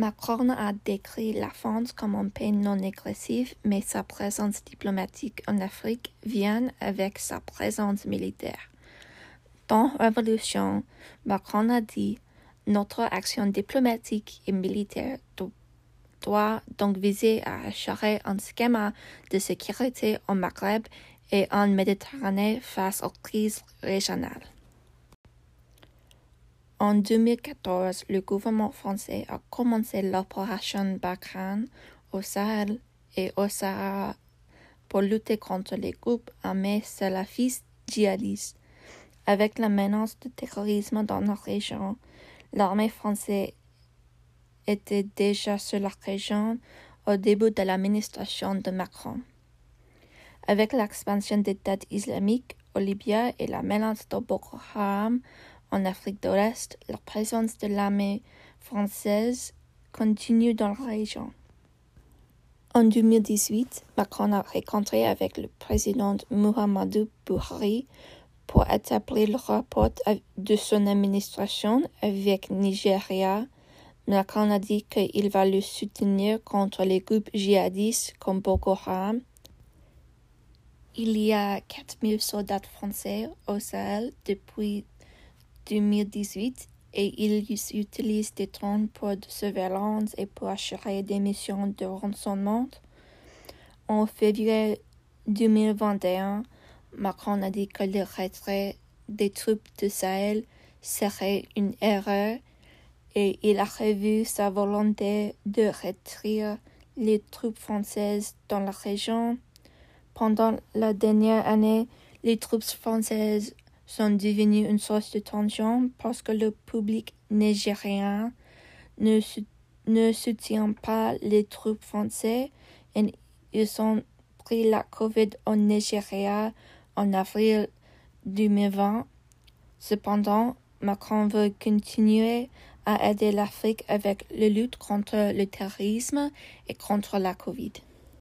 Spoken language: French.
Macron a décrit la France comme un pays non agressif, mais sa présence diplomatique en Afrique vient avec sa présence militaire. Dans Révolution, Macron a dit Notre action diplomatique et militaire doit donc viser à assurer un schéma de sécurité au Maghreb et en Méditerranée face aux crises régionales. En 2014, le gouvernement français a commencé l'opération Barkhane au Sahel et au Sahara pour lutter contre les groupes armés salafistes djihadistes. Avec la menace de terrorisme dans la région, l'armée française était déjà sur la région au début de l'administration de Macron. Avec l'expansion d'États islamiques au Libye et la menace de Boko Haram en Afrique de l'Est, la présence de l'armée française continue dans la région. En 2018, Macron a rencontré avec le président Muhammadu Buhari pour établir le rapport de son administration avec Nigeria. Macron a dit qu'il va le soutenir contre les groupes djihadistes comme Boko Haram. Il y a 4000 soldats français au Sahel depuis 2018 et ils utilisent des drones pour de surveillance et pour assurer des missions de renseignement. En février 2021, Macron a dit que le retrait des troupes de Sahel serait une erreur et il a revu sa volonté de retirer les troupes françaises dans la région. Pendant la dernière année, les troupes françaises sont devenues une source de tension parce que le public nigérien ne, ne soutient pas les troupes françaises et ils ont pris la COVID au Nigeria en avril 2020. Cependant, Macron veut continuer à aider l'Afrique avec la lutte contre le terrorisme et contre la COVID.